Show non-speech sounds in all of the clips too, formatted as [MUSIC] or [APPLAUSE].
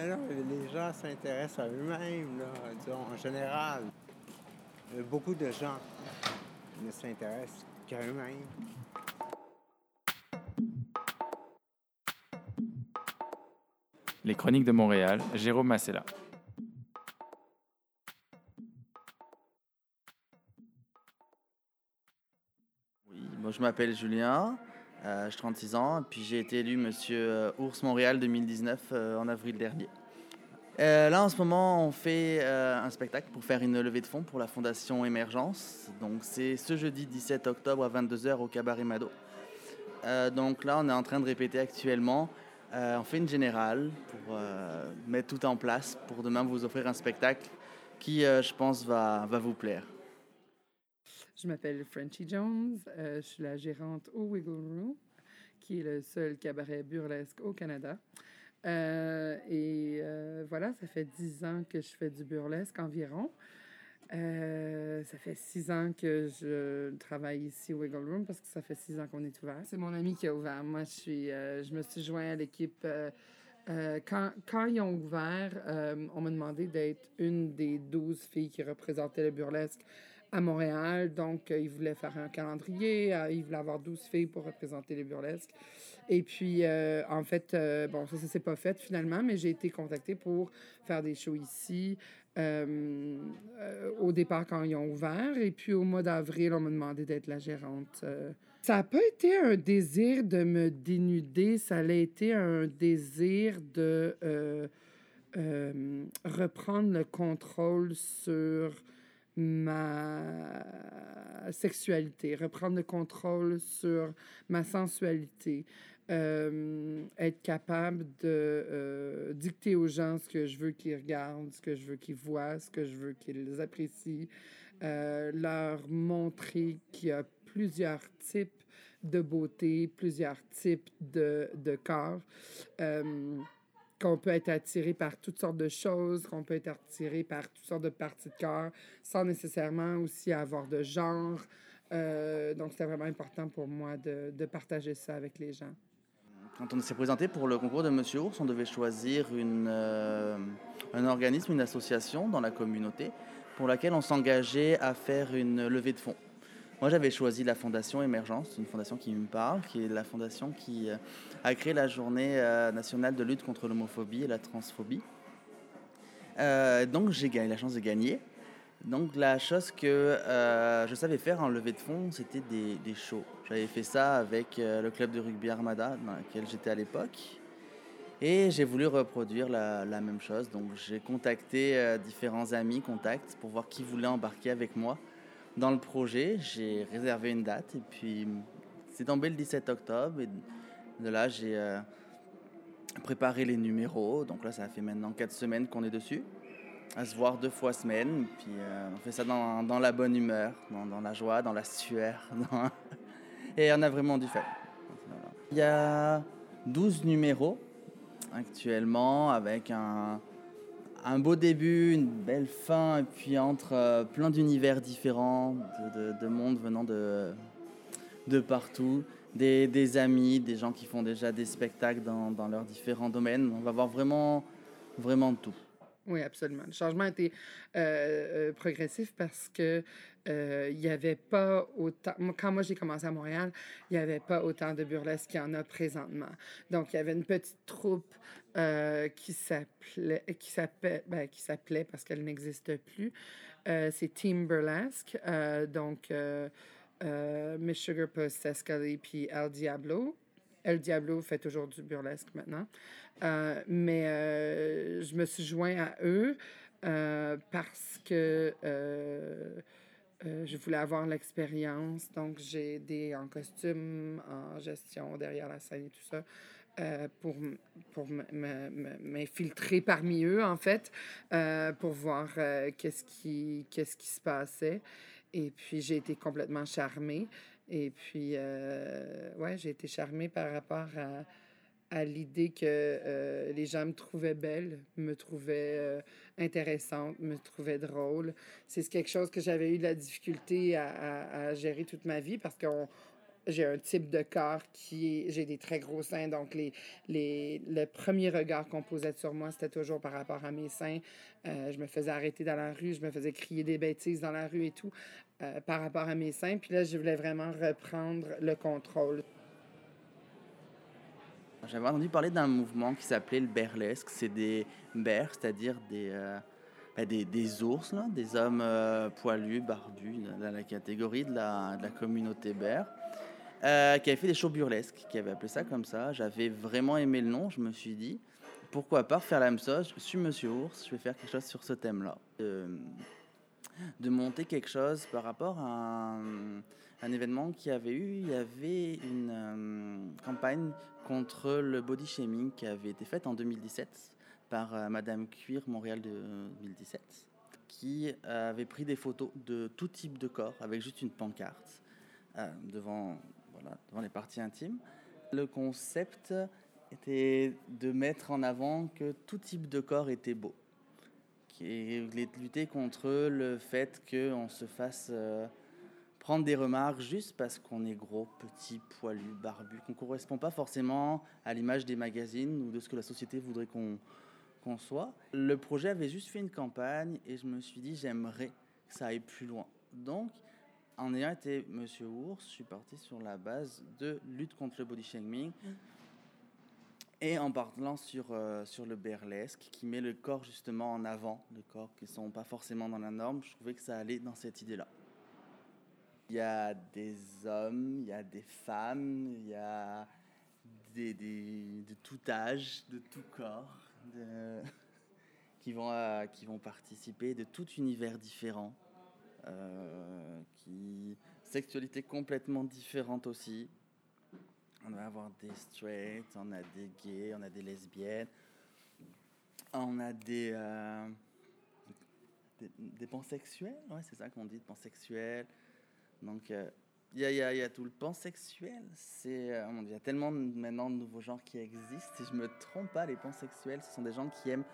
Mais non, les gens s'intéressent à eux-mêmes, là, disons, en général. Euh, Beaucoup de gens ne s'intéressent qu'à eux-mêmes. Les Chroniques de Montréal, Jérôme Massella. Oui, moi je m'appelle Julien, j'ai 36 ans, puis j'ai été élu Monsieur euh, Ours Montréal 2019 euh, en avril dernier. Euh, là en ce moment on fait euh, un spectacle pour faire une levée de fonds pour la Fondation Émergence. Donc c'est ce jeudi 17 octobre à 22h au Cabaret Mado. Euh, donc là on est en train de répéter actuellement. Euh, on fait une générale pour euh, mettre tout en place pour demain vous offrir un spectacle qui euh, je pense va, va vous plaire. Je m'appelle Frenchie Jones. euh, je suis la gérante au Wiggle Room, qui est le seul cabaret burlesque au Canada. Euh, et euh, voilà, ça fait dix ans que je fais du burlesque environ. Ça fait six ans que je travaille ici au Wiggle Room parce que ça fait six ans qu'on est ouvert. C'est mon ami qui a ouvert. Moi, je, me suis joint à l'équipe. quand, ils ont ouvert, on m'a demandé d'être une des douze filles qui représentaient le burlesque à Montréal. Donc, euh, ils voulaient faire un calendrier. euh, ils voulaient avoir 12 filles pour représenter les burlesques. Et puis, euh, en fait, bon, ça, ça s'est pas fait finalement, mais j'ai été contactée pour faire des shows ici. au départ, quand ils ont ouvert. Et puis, au mois d'avril, on m'a demandé d'être la gérante. Ça n'a pas été un désir de me dénuder, ça a été un désir de reprendre le contrôle sur ma sexualité, reprendre le contrôle sur ma sensualité, euh, être capable de euh, dicter aux gens ce que je veux qu'ils regardent, ce que je veux qu'ils voient, ce que je veux qu'ils apprécient, euh, leur montrer qu'il y a plusieurs types de beauté, plusieurs types de, de corps. Qu'on peut être attiré par toutes sortes de choses, qu'on peut être attiré par toutes sortes de parties de corps, sans nécessairement aussi avoir de genre. Euh, donc, c'était vraiment important pour moi de, de partager ça avec les gens. Quand on s'est présenté pour le concours de Monsieur Ours, on devait choisir une, euh, un organisme, une association dans la communauté pour laquelle on s'engageait à faire une levée de fonds. Moi, j'avais choisi la Fondation Émergence, une fondation qui me parle, qui est la fondation qui euh, a créé la journée euh, nationale de lutte contre l'homophobie et la transphobie. Euh, donc, j'ai gagné la chance de gagner. Donc, la chose que je savais faire en levée de fonds, c'était des, des shows. J'avais fait ça avec le club de rugby Armada, dans lequel j'étais à l'époque. Et j'ai voulu reproduire la, même chose. Donc, j'ai contacté différents amis, contacts, pour voir qui voulait embarquer avec moi dans le projet. J'ai réservé une date et puis c'est tombé le 17 octobre. De là, j'ai euh, préparé les numéros. Donc là, ça fait maintenant 4 semaines qu'on est dessus à se voir deux fois semaine. Puis euh, on fait ça dans, la bonne humeur, dans, la joie, dans la sueur. [LAUGHS] Et on a vraiment du. Voilà. Il y a 12 numéros actuellement avec un, un beau début, une belle fin, et puis entre euh, plein d'univers différents, de, de, de mondes venant de, de partout. Des, des amis, des gens qui font déjà des spectacles dans, dans leurs différents domaines. On va voir vraiment, vraiment tout. Oui, absolument. Le changement a été euh, euh, progressif parce que euh, il n'y avait pas autant. Quand moi j'ai commencé à Montréal, il n'y avait pas autant de burlesque qu'il y en a présentement. Donc, il y avait une petite troupe euh, ben, qui s'appelait parce qu'elle n'existe plus. Euh, c'est Team Burlesque. Donc, Miss Sugar Puss, Scully, puis El Diablo. El Diablo fait toujours du burlesque maintenant. Mais je me suis joint à eux parce que euh, je voulais avoir l'expérience. Donc, j'ai aidé en costume, en gestion derrière la scène et tout ça. euh, pour pour m'infiltrer parmi eux, en fait, euh, pour voir euh, qu'est-ce qui, qu'est-ce qui se passait. Et puis, j'ai été complètement charmée. Et puis, ouais, j'ai été charmée par rapport à, à l'idée que les gens me trouvaient belle, me trouvaient intéressante, me trouvaient drôle. C'est quelque chose que j'avais eu de la difficulté à, gérer toute ma vie parce qu'on j'ai un type de corps qui est. J'ai des très gros seins, donc les, les, le premier regard qu'on posait sur moi, c'était toujours par rapport à mes seins. Euh, je me faisais arrêter dans la rue, je me faisais crier des bêtises dans la rue et tout, euh, par rapport à mes seins. Puis là, je voulais vraiment reprendre le contrôle. J'avais entendu parler d'un mouvement qui s'appelait le burlesque. C'est des bears, c'est-à-dire des, euh, ben des, des, ours, là, des hommes poilus, barbus, dans la catégorie de la, communauté bear. Euh, qui avait fait des shows burlesques, qui avait appelé ça comme ça. J'avais vraiment aimé le nom, je me suis dit, pourquoi pas faire la même chose? Je suis Monsieur Ours, je vais faire quelque chose sur ce thème-là. de monter quelque chose par rapport à événement qui avait eu, il y avait une euh, campagne contre le body shaming qui avait été faite en 2017 par euh, Madame Cuir Montréal de 2017, qui avait pris des photos de tout type de corps avec juste une pancarte devant devant les parties intimes. Le concept était de mettre en avant que tout type de corps était beau. Et lutter contre le fait qu'on se fasse euh, prendre des remarques juste parce qu'on est gros, petit, poilu, barbu, qu'on ne correspond pas forcément à l'image des magazines ou de ce que la société voudrait qu'on qu'on soit. Le projet avait juste fait une campagne et je me suis dit j'aimerais que ça aille plus loin. Donc en ayant été Monsieur Ours, je suis parti sur la base de lutte contre le body shaming. Mm. Et en parlant sur, euh, sur le burlesque, qui met le corps justement en avant, le corps qui ne sont pas forcément dans la norme, je trouvais que ça allait dans cette idée-là. Il y a des hommes, il y a des femmes, il y a des, des, de tout âge, de tout corps, [LAUGHS] qui, vont, euh, qui vont participer, de tout univers différent. Euh, qui sexualité complètement différente aussi. On va avoir des straight, on a des gays, on a des lesbiennes, on a des, euh, des, pansexuels, ouais, c'est ça qu'on dit, pansexuels. Donc, euh, il y, a, tout le pansexuel. C'est, il y a tellement maintenant de nouveaux genres qui existent. Si je me trompe pas, les pansexuels, ce sont des gens qui aiment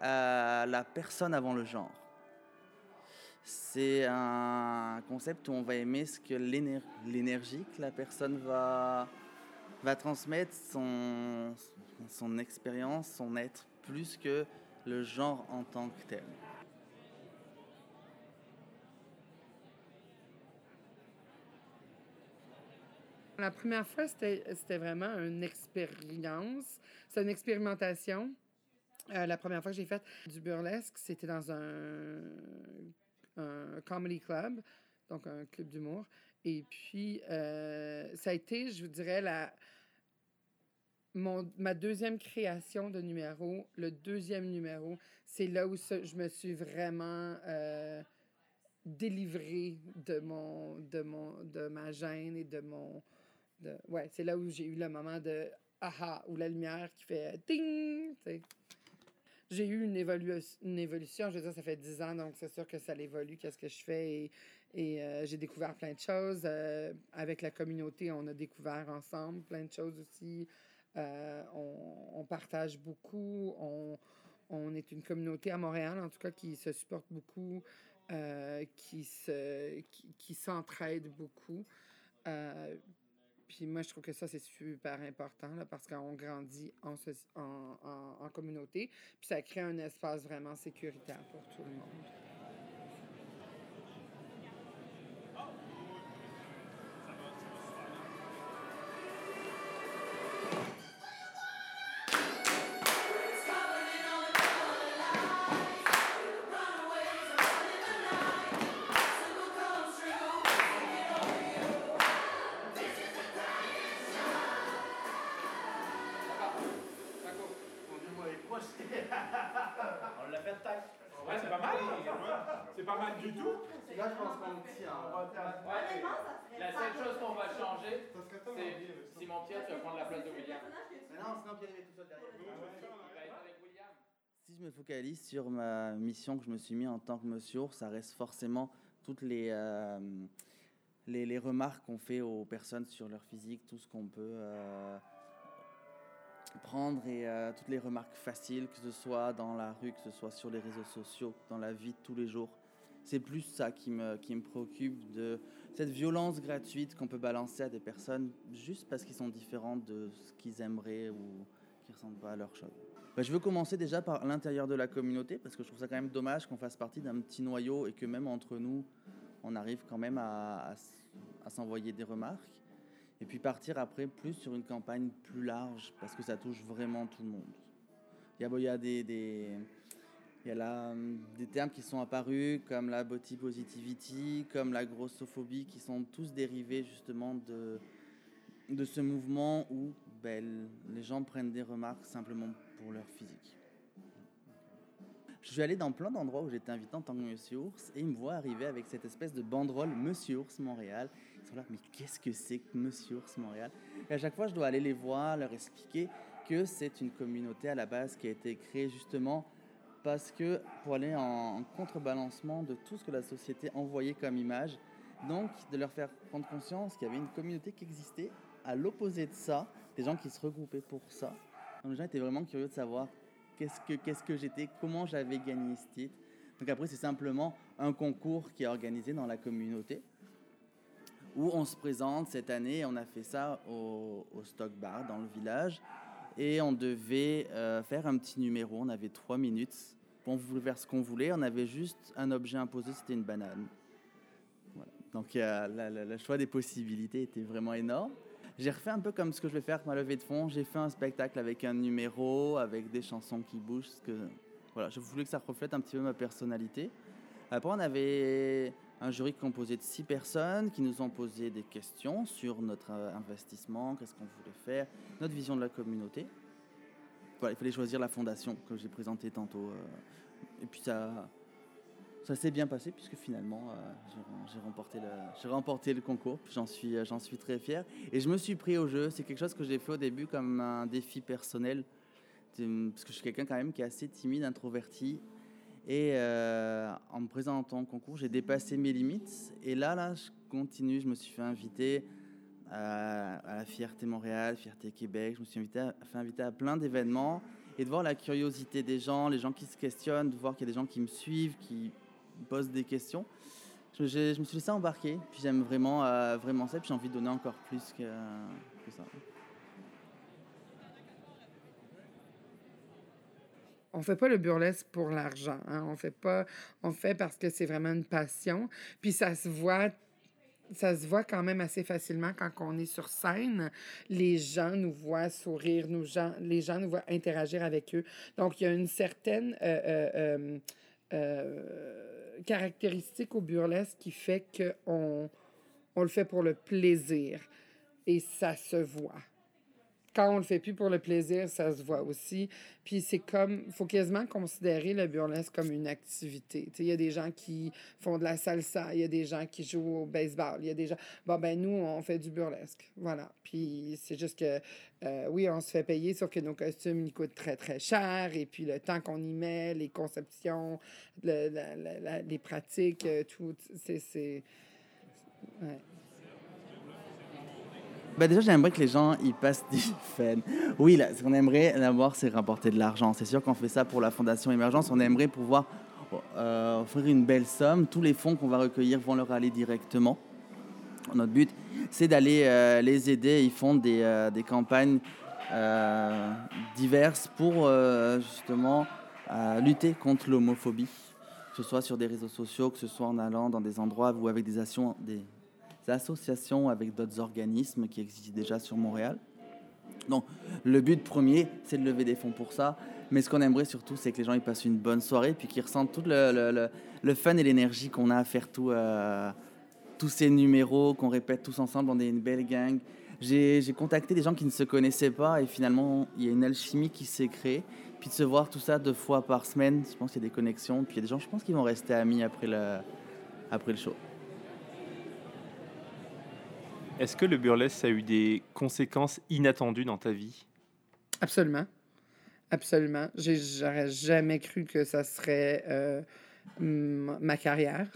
la personne avant le genre. C'est un concept où on va aimer ce que l'énergie que la personne va, va transmettre, son, son expérience, son être, plus que le genre en tant que tel. La première fois, c'était vraiment une expérience. C'est une expérimentation. Euh, la première fois que j'ai fait du burlesque, c'était dans un comedy club, donc un club d'humour. Et puis, euh, ça a été, je vous dirais, la, mon, ma deuxième création de numéro, le deuxième numéro, c'est là où je me suis vraiment euh, délivrée de, mon, de, mon, de ma gêne et de mon... Ouais, c'est là où j'ai eu le moment de aha, ou la lumière qui fait ding, j'ai eu une, évolution. Je veux dire, ça fait 10 ans, donc c'est sûr que ça évolue, qu'est-ce que je fais. Et, euh, j'ai découvert plein de choses. Euh, avec la communauté, on a découvert ensemble plein de choses aussi. Euh, on, partage beaucoup. On, on, est une communauté à Montréal, en tout cas, qui se supporte beaucoup, qui, se, qui, qui s'entraide beaucoup. Puis moi, je trouve que ça, c'est super important là, parce qu'on grandit en, en, en, communauté. Puis ça crée un espace vraiment sécuritaire pour tout le monde. Si je me focalise sur ma mission que je me suis mis en tant que monsieur ça reste forcément toutes les, euh, les, les, remarques qu'on fait aux personnes sur leur physique, tout ce qu'on peut euh, prendre et euh, toutes les remarques faciles, que ce soit dans la rue, que ce soit sur les réseaux sociaux, dans la vie de tous les jours. C'est plus ça qui me, qui me préoccupe de cette violence gratuite qu'on peut balancer à des personnes juste parce qu'ils sont différents de ce qu'ils aimeraient ou qui ressemblent pas à leur chose. Bah, je veux commencer déjà par l'intérieur de la communauté parce que je trouve ça quand même dommage qu'on fasse partie d'un petit noyau et que même entre nous, on arrive quand même à, à s'envoyer des remarques. Et puis partir après plus sur une campagne plus large parce que ça touche vraiment tout le monde. Il y a, il y a des il y a là, des termes qui sont apparus comme la body positivity, comme la grossophobie, qui sont tous dérivés justement de, de ce mouvement où ben, les gens prennent des remarques simplement pour leur physique. Je suis allé dans plein d'endroits où j'étais invité en tant que Monsieur Ours et ils me voient arriver avec cette espèce de banderole Monsieur Ours Montréal. Ils sont là, mais qu'est-ce que c'est que Monsieur Ours Montréal? Et à chaque fois, je dois aller les voir, leur expliquer que c'est une communauté à la base qui a été créée justement parce que pour aller en, contrebalancement de tout ce que la société envoyait comme image, donc de leur faire prendre conscience qu'il y avait une communauté qui existait à l'opposé de ça, des gens qui se regroupaient pour ça. Donc les gens étaient vraiment curieux de savoir qu'est-ce que, j'étais, comment j'avais gagné ce titre. Donc après, c'est simplement un concours qui est organisé dans la communauté où on se présente cette année. On a fait ça au, Stock Bar dans le village et on devait euh, faire un petit numéro. On avait trois minutes voulait faire ce qu'on voulait. On avait juste un objet imposé, c'était une banane. Donc le choix des possibilités était vraiment énorme. J'ai refait un peu comme ce que je vais faire pour ma levée de fond. J'ai fait un spectacle avec un numéro, avec des chansons qui bougent. Que, voilà, je voulais que ça reflète un petit peu ma personnalité. Après, on avait un jury composé de six personnes qui nous ont posé des questions sur notre euh, investissement, qu'est-ce qu'on voulait faire, notre vision de la communauté il fallait choisir la fondation que j'ai présentée tantôt. Euh. et puis ça, ça s'est bien passé puisque finalement euh, j'ai remporté, le, concours. J'en suis, j'en suis très fier. Et je me suis pris au jeu. C'est quelque chose que j'ai fait au début comme un défi personnel. Parce que je suis quelqu'un quand même qui est assez timide, introverti. Et en me présentant au concours, j'ai dépassé mes limites. Et là, là, je continue. Je me suis fait inviter à, la Fierté Montréal, Fierté Québec. Je me suis invité fait inviter à plein d'événements et de voir la curiosité des gens, les gens qui se questionnent, de voir qu'il y a des gens qui me suivent, qui posent des questions. Je, me suis laissé embarquer, puis j'aime vraiment, euh, vraiment ça, puis j'ai envie de donner encore plus que ça. On fait pas le burlesque pour l'argent. Hein. On fait pas, on fait parce que c'est vraiment une passion. Puis ça se voit ça se voit quand même assez facilement quand on est sur scène. Les gens nous voient sourire, nous gens, les gens nous voient interagir avec eux. Donc, il y a une certaine euh, euh, euh, caractéristique au burlesque qui fait qu'on on le fait pour le plaisir. Et ça se voit quand on le fait plus pour le plaisir, ça se voit aussi. Puis c'est comme, faut quasiment considérer le burlesque comme une activité. Il y a des gens qui font de la salsa, il y a des gens qui jouent au baseball, il y a des gens... Bon, ben nous, on fait du burlesque. Voilà. Puis c'est juste que, euh, oui, on se fait payer, sauf que nos costumes, ils coûtent très, très cher. Et puis le temps qu'on y met, les conceptions, les pratiques, euh, tout, c'est... Ouais. Bah déjà, j'aimerais que les gens y passent [LAUGHS] du fun. Oui, là, ce qu'on aimerait d'abord, c'est rapporter de l'argent. C'est sûr qu'on fait ça pour la Fondation Émergence. On aimerait pouvoir euh, offrir une belle somme. Tous les fonds qu'on va recueillir vont leur aller directement. Notre but, c'est d'aller euh, les aider. Ils font des, euh, des campagnes diverses pour justement lutter contre l'homophobie, que ce soit sur des réseaux sociaux, que ce soit en allant dans des endroits ou avec des actions, associations avec d'autres organismes qui existent déjà sur Montréal. Donc, le but premier, c'est de lever des fonds pour ça. Mais ce qu'on aimerait surtout, c'est que les gens ils passent une bonne soirée, puis qu'ils ressentent tout le, le, fun et l'énergie qu'on a à faire tout, euh, tous ces numéros, qu'on répète tous ensemble. On est une belle gang. J'ai contacté des gens qui ne se connaissaient pas, et finalement, il y a une alchimie qui s'est créée. Puis de se voir tout ça deux fois par semaine, je pense qu'il y a des connexions. Puis il y a des gens, je pense, qui vont rester amis après le, après le show. Est-ce que le burlesque a eu des conséquences inattendues dans ta vie? Absolument. Absolument. J'aurais jamais cru que ça serait euh, ma carrière.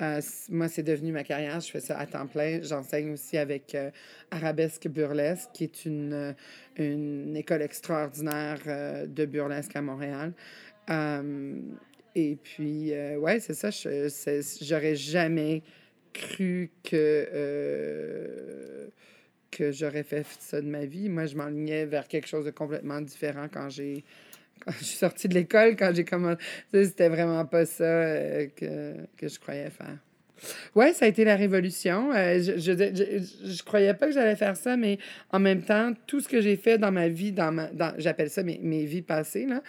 Euh, moi, c'est devenu ma carrière. Je fais ça à temps plein. J'enseigne aussi avec euh, Arabesque Burlesque, qui est une, une école extraordinaire de burlesque à Montréal. Et puis, ouais, c'est ça. J'aurais jamais cru que, euh, que j'aurais fait ça de ma vie. Moi, je m'enlignais vers quelque chose de complètement différent quand j'ai quand je suis sortie de l'école, quand j'ai commencé. C'était vraiment pas ça euh, que, que je croyais faire. Ouais, ça a été la révolution. Euh, je, je, je, je croyais pas que j'allais faire ça, mais en même temps, tout ce que j'ai fait dans ma vie, dans dans, j'appelle ça mes, mes vies passées, là,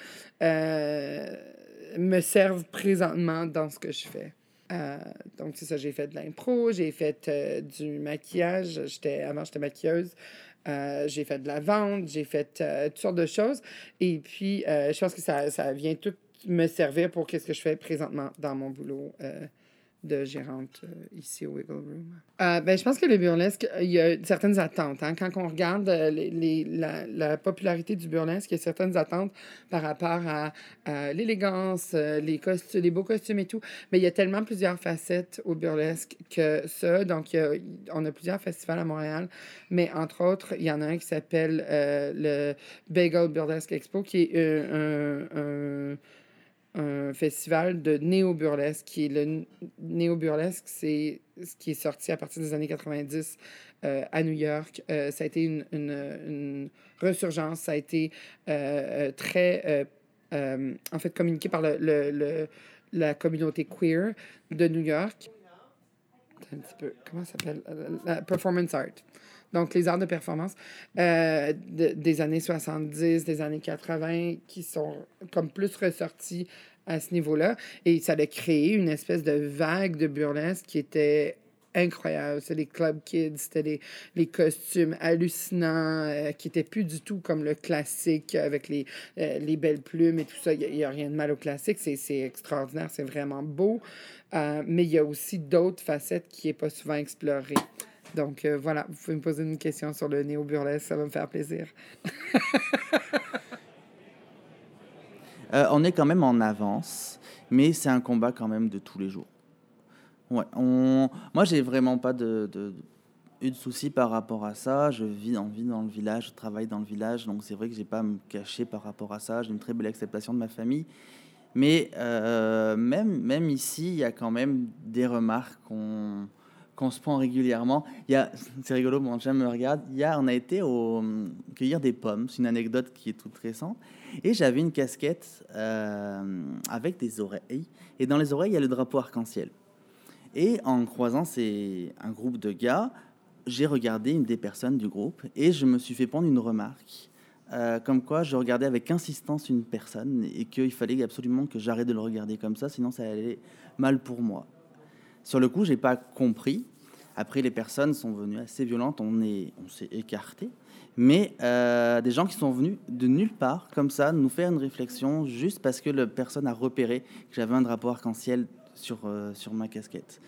me servent présentement dans ce que je fais. Euh, donc, c'est ça, j'ai fait de l'impro, j'ai fait euh, du maquillage. J'étais, avant, j'étais maquilleuse. Euh, j'ai fait de la vente, j'ai fait toutes sortes de choses. Et puis, je pense que ça, ça vient tout me servir pour qu'est-ce que je fais présentement dans mon boulot de gérante euh, ici au Wiggle Room. Euh, ben, je pense que le burlesque, il y a certaines attentes. Hein. Quand on regarde euh, les, la, la popularité du burlesque, il y a certaines attentes par rapport à, l'élégance, euh, les, costu- les beaux costumes et tout. Mais il y a tellement plusieurs facettes au burlesque que ça. Donc, on a plusieurs festivals à Montréal. Mais entre autres, il y en a un qui s'appelle euh, le Bagel Burlesque Expo, qui est euh, un, un- un festival de néo-burlesque, qui est le néo-burlesque, c'est ce qui est sorti à partir des années 90 euh, à New York. Euh, ça a été une, une, une resurgence, ça a été euh, très, en fait, communiqué par le, le- la communauté queer de New York. Un petit peu, comment ça s'appelle? Performance art. Donc, les arts de performance euh, de- des années 70, des années 80, qui sont comme plus ressortis à ce niveau-là. Et ça a créé une espèce de vague de burlesque qui était incroyable. C'était les club kids, c'était les, les costumes hallucinants euh, qui étaient plus du tout comme le classique avec les, euh, les belles plumes et tout ça. Il n'y a, rien de mal au classique. C'est extraordinaire, c'est vraiment beau. Mais il y a aussi d'autres facettes qui n'est pas souvent explorée. Donc euh, voilà, vous pouvez me poser une question sur le néo-burlesque, ça va me faire plaisir. [LAUGHS] Euh, on est quand même en avance, mais c'est un combat quand même de tous les jours. Ouais, on... Moi, j'ai vraiment pas de, eu de soucis par rapport à ça. Je vis, on vit dans le village, je travaille dans le village, donc c'est vrai que j'ai pas à me cacher par rapport à ça. J'ai une très belle acceptation de ma famille. Mais euh, même, même ici, il y a quand même des remarques qu'on qu'on se prend régulièrement. C'est rigolo, mon chien me regarde. Hier, on a été au, cueillir des pommes. C'est une anecdote qui est toute récente. Et j'avais une casquette euh, avec des oreilles. Et dans les oreilles, il y a le drapeau arc-en-ciel. Et en croisant c'est un groupe de gars, j'ai regardé une des personnes du groupe et je me suis fait prendre une remarque. euh, comme quoi, je regardais avec insistance une personne et qu'il fallait absolument que j'arrête de le regarder comme ça, sinon ça allait mal pour moi. Sur le coup, j'ai pas compris. Après, les personnes sont venues assez violentes, on est, on s'est écarté. Mais euh, des gens qui sont venus de nulle part, comme ça, nous faire une réflexion juste parce que la personne a repéré que j'avais un drapeau arc-en-ciel sur, euh, sur ma casquette.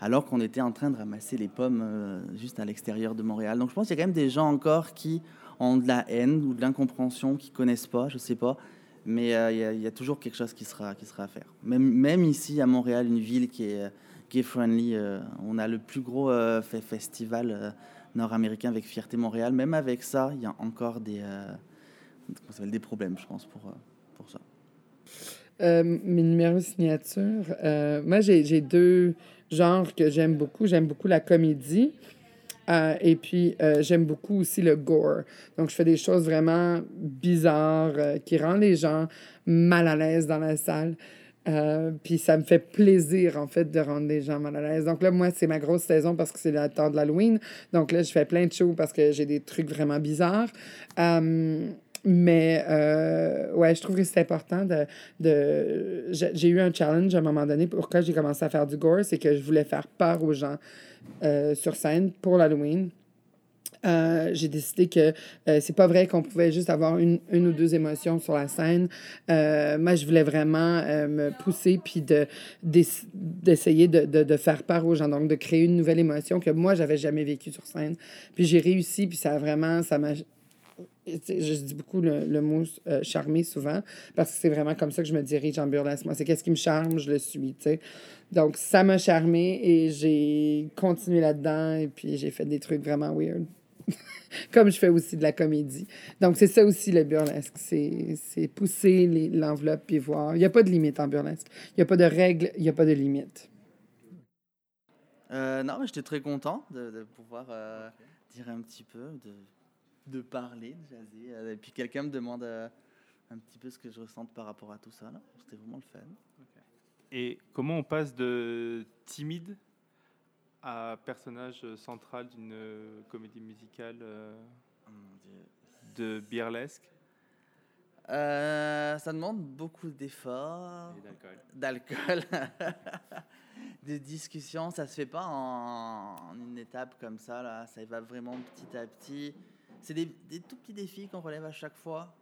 Alors qu'on était en train de ramasser les pommes euh, juste à l'extérieur de Montréal. Donc je pense qu'il y a quand même des gens encore qui ont de la haine ou de l'incompréhension, qui connaissent pas, je sais pas. Mais il y y, a toujours quelque chose qui sera, qui sera à faire. Même, même ici à Montréal, une ville qui est gay-friendly, euh, on a le plus gros euh, fe- festival euh, nord-américain avec Fierté Montréal. Même avec ça, il y a encore des, des problèmes, je pense, pour, pour ça. Mes numéros de signature, moi, j'ai deux genres que j'aime beaucoup. J'aime beaucoup la comédie. et puis, j'aime beaucoup aussi le gore. Donc, je fais des choses vraiment bizarres qui rendent les gens mal à l'aise dans la salle. Euh, puis ça me fait plaisir, en fait, de rendre les gens mal à l'aise. Donc là, moi, c'est ma grosse saison parce que c'est le temps de l'Halloween. Donc là, je fais plein de shows parce que j'ai des trucs vraiment bizarres. Euh, mais euh, ouais, je trouve que c'est important de. de... J'ai eu un challenge à un moment donné. Pourquoi j'ai commencé à faire du gore, c'est que je voulais faire peur aux gens euh, sur scène pour l'Halloween. Euh, j'ai décidé que euh, c'est pas vrai qu'on pouvait juste avoir une, une ou deux émotions sur la scène. Euh, moi, je voulais vraiment euh, me pousser puis de, d'ess- d'essayer de, de, faire peur aux gens, donc de créer une nouvelle émotion que moi, j'avais jamais vécue sur scène. Puis j'ai réussi, puis ça a vraiment, ça m'a... Je dis beaucoup le, le mot euh, charmer souvent, parce que c'est vraiment comme ça que je me dirige en burlesque. Moi, c'est qu'est-ce qui me charme, je le suis, tu sais. Donc, ça m'a charmé et j'ai continué là-dedans et puis j'ai fait des trucs vraiment weird. [LAUGHS] Comme je fais aussi de la comédie. Donc, c'est ça aussi le burlesque. C'est c'est pousser les- l'enveloppe puis voir. Il n'y a pas de limite en burlesque. Il n'y a pas de règles, il n'y a pas de limite. Euh, non, mais j'étais très content de, de pouvoir euh, dire un petit peu, de, de parler, de jaser. Euh, Et puis quelqu'un me demande euh, un petit peu ce que je ressente par rapport à tout ça. C'était vraiment le fun. Et comment on passe de timide à personnage central d'une euh, comédie musicale euh, de burlesque Euh, ça demande beaucoup d'efforts, d'alcool, [LAUGHS] de discussions. Ça se fait pas en, en une étape comme ça. Là. Ça va vraiment petit à petit. C'est des, des tout petits défis qu'on relève à chaque fois.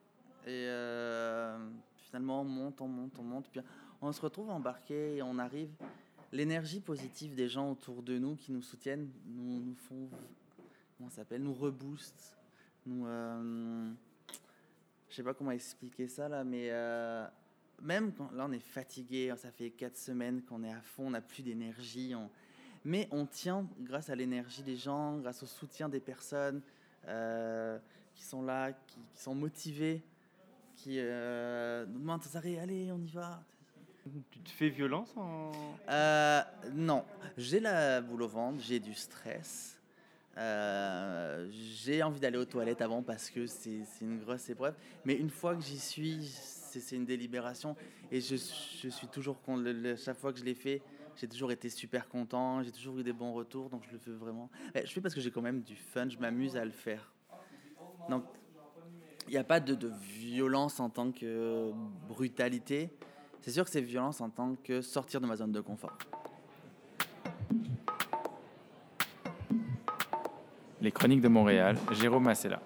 Et euh, finalement, on monte, on monte, on monte. Puis on se retrouve embarqué et on arrive. L'énergie positive des gens autour de nous qui nous soutiennent nous, nous font. Comment s'appelle Nous reboostent. Nous. euh, je sais pas comment expliquer ça là, mais euh, même quand là on est fatigué, ça fait quatre semaines qu'on est à fond, on n'a plus d'énergie, mais on tient grâce à l'énergie des gens, grâce au soutien des personnes euh, qui sont là, qui, sont motivées, qui euh, nous demandent allez, on y va. Tu te fais violence en... Euh, non, j'ai la boule au ventre, j'ai du stress. Euh, j'ai envie d'aller aux toilettes avant parce que c'est une grosse épreuve. Mais une fois que j'y suis, c'est une délibération. Et je, je suis toujours Chaque fois que je l'ai fait, j'ai toujours été super content. J'ai toujours eu des bons retours. Donc je le fais vraiment. Je fais parce que j'ai quand même du fun. Je m'amuse à le faire. Donc il n'y a pas de, de violence en tant que brutalité. C'est sûr que c'est violence en tant que sortir de ma zone de confort. Les Chroniques de Montréal, Jérôme Massella.